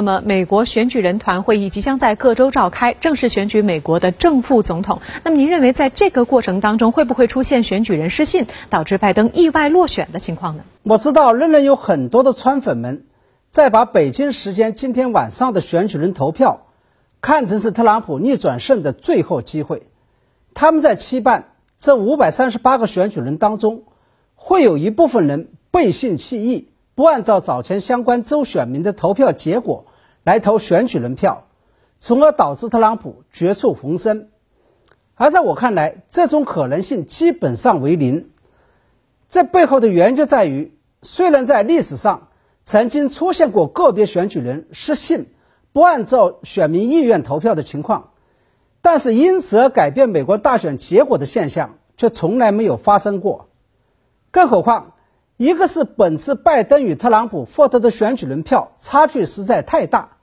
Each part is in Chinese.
那么，美国选举人团会议即将在各州召开，正式选举美国的正副总统。那么，您认为在这个过程当中，会不会出现选举人失信，导致拜登意外落选的情况呢？我知道，仍然有很多的川粉们在把北京时间今天晚上的选举人投票看成是特朗普逆转胜的最后机会。他们在期盼这五百三十八个选举人当中，会有一部分人背信弃义，不按照早前相关州选民的投票结果。来投选举人票，从而导致特朗普绝处逢生。而在我看来，这种可能性基本上为零。这背后的原因就在于，虽然在历史上曾经出现过个别选举人失信、不按照选民意愿投票的情况，但是因此而改变美国大选结果的现象却从来没有发生过。更何况，一个是本次拜登与特朗普获得的选举人票差距实在太大，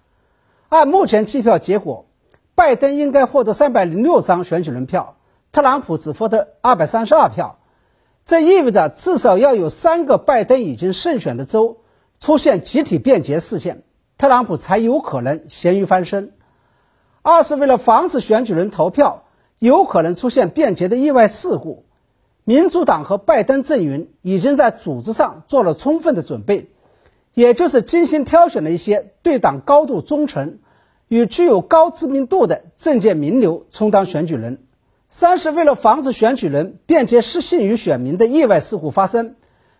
按目前计票结果，拜登应该获得三百零六张选举人票，特朗普只获得二百三十二票，这意味着至少要有三个拜登已经胜选的州出现集体变节事件，特朗普才有可能咸鱼翻身。二是为了防止选举人投票有可能出现变节的意外事故。民主党和拜登阵营已经在组织上做了充分的准备，也就是精心挑选了一些对党高度忠诚、与具有高知名度的政界名流充当选举人。三是为了防止选举人便捷失信于选民的意外事故发生，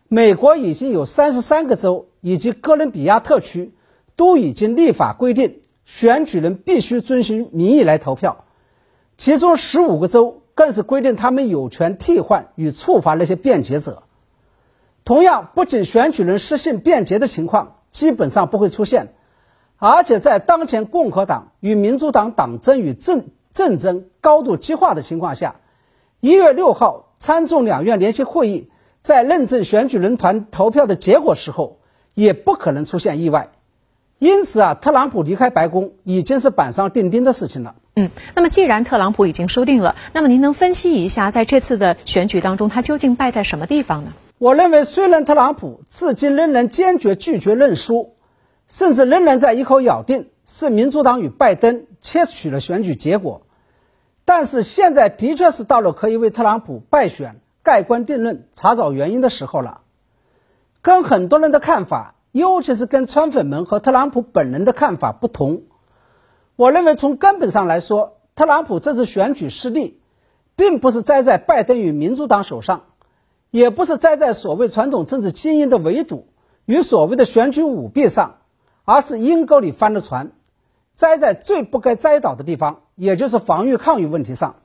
美国已经有三十三个州以及哥伦比亚特区都已经立法规定，选举人必须遵循民意来投票，其中十五个州。更是规定他们有权替换与处罚那些辩解者。同样，不仅选举人失信辩解的情况基本上不会出现，而且在当前共和党与民主党党争与政政争高度激化的情况下，一月六号参众两院联席会议在认证选举人团投票的结果时候，也不可能出现意外。因此啊，特朗普离开白宫已经是板上钉钉的事情了。嗯，那么既然特朗普已经输定了，那么您能分析一下，在这次的选举当中，他究竟败在什么地方呢？我认为，虽然特朗普至今仍然坚决拒绝认输，甚至仍然在一口咬定是民主党与拜登窃取了选举结果，但是现在的确是到了可以为特朗普败选盖棺定论、查找原因的时候了。跟很多人的看法，尤其是跟川粉们和特朗普本人的看法不同。我认为，从根本上来说，特朗普这次选举失利，并不是栽在拜登与民主党手上，也不是栽在所谓传统政治精英的围堵与所谓的选举舞弊上，而是阴沟里翻了船，栽在最不该栽倒的地方，也就是防御抗御问题上。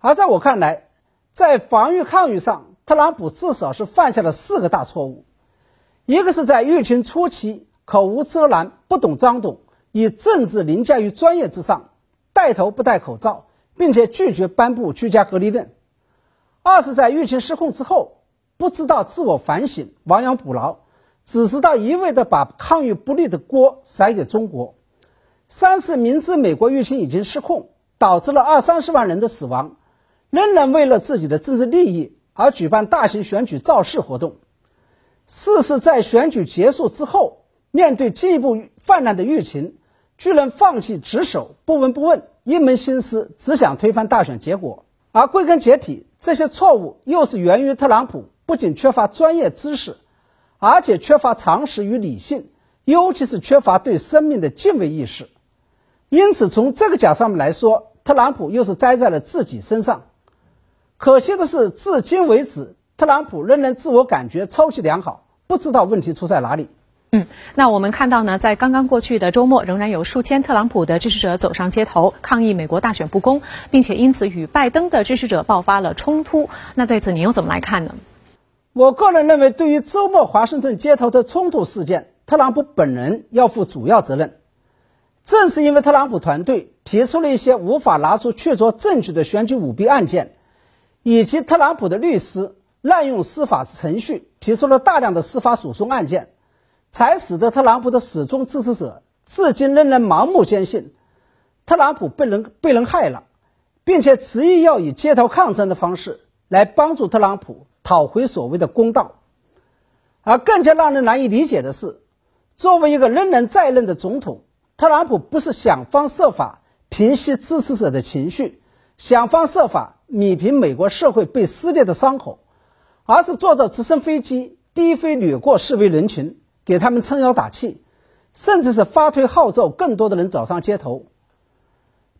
而在我看来，在防御抗御上，特朗普至少是犯下了四个大错误：一个是在疫情初期口无遮拦、不懂装懂。以政治凌驾于专业之上，带头不戴口罩，并且拒绝颁布居家隔离令；二是，在疫情失控之后，不知道自我反省、亡羊补牢，只知道一味的把抗疫不利的锅甩给中国；三是明知美国疫情已经失控，导致了二三十万人的死亡，仍然为了自己的政治利益而举办大型选举造势活动；四是，在选举结束之后，面对进一步泛滥的疫情。居然放弃职守，不闻不问，一门心思只想推翻大选结果。而归根结底，这些错误又是源于特朗普不仅缺乏专业知识，而且缺乏常识与理性，尤其是缺乏对生命的敬畏意识。因此，从这个角上面来说，特朗普又是栽在了自己身上。可惜的是，至今为止，特朗普仍然自我感觉超级良好，不知道问题出在哪里。嗯，那我们看到呢，在刚刚过去的周末，仍然有数千特朗普的支持者走上街头抗议美国大选不公，并且因此与拜登的支持者爆发了冲突。那对此您又怎么来看呢？我个人认为，对于周末华盛顿街头的冲突事件，特朗普本人要负主要责任。正是因为特朗普团队提出了一些无法拿出确凿证据的选举舞弊案件，以及特朗普的律师滥用司法程序提出了大量的司法诉讼案件。才使得特朗普的始终支持者至今仍然盲目坚信，特朗普被人被人害了，并且执意要以街头抗争的方式来帮助特朗普讨回所谓的公道。而更加让人难以理解的是，作为一个仍然在任的总统，特朗普不是想方设法平息支持者的情绪，想方设法弭平美国社会被撕裂的伤口，而是坐着直升飞机低飞掠过示威人群，给他们撑腰打气，甚至是发推号召更多的人走上街头。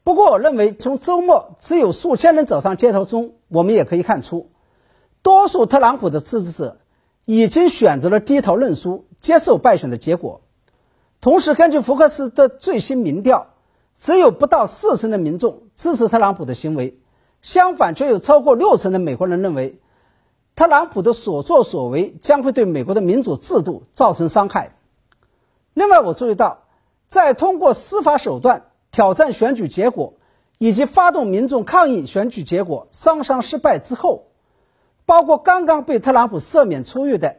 不过，我认为从周末只有数千人走上街头中，我们也可以看出，多数特朗普的支持者已经选择了低头认输，接受败选的结果。同时，根据福克斯的最新民调，只有不到四成的民众支持特朗普的行为，相反，却有超过六成的美国人认为，特朗普的所作所为将会对美国的民主制度造成伤害。另外，我注意到，在通过司法手段。挑战选举结果，以及发动民众抗议选举结果双双失败之后，包括刚刚被特朗普赦免出狱的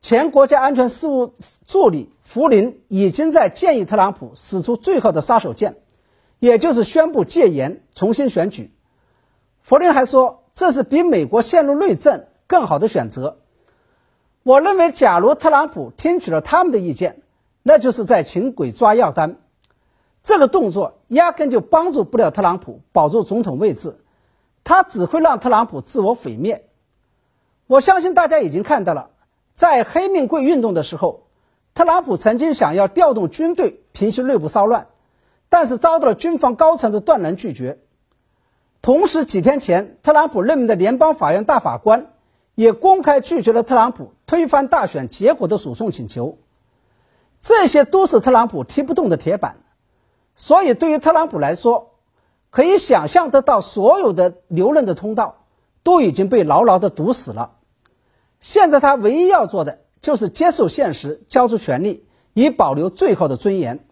前国家安全事务助理福林，已经在建议特朗普使出最后的杀手锏，也就是宣布戒严、重新选举。福林还说，这是比美国陷入内政更好的选择。我认为，假如特朗普听取了他们的意见，那就是在请鬼抓药单。这个动作压根就帮助不了特朗普保住总统位置，他只会让特朗普自我毁灭。我相信大家已经看到了，在黑命贵运动的时候，特朗普曾经想要调动军队平息内部骚乱，但是遭到了军方高层的断然拒绝。同时，几天前，特朗普任命的联邦法院大法官也公开拒绝了特朗普推翻大选结果的诉讼请求。这些都是特朗普踢不动的铁板。所以，对于特朗普来说，可以想象得到，所有的留任的通道都已经被牢牢的堵死了。现在，他唯一要做的就是接受现实，交出权力，以保留最后的尊严。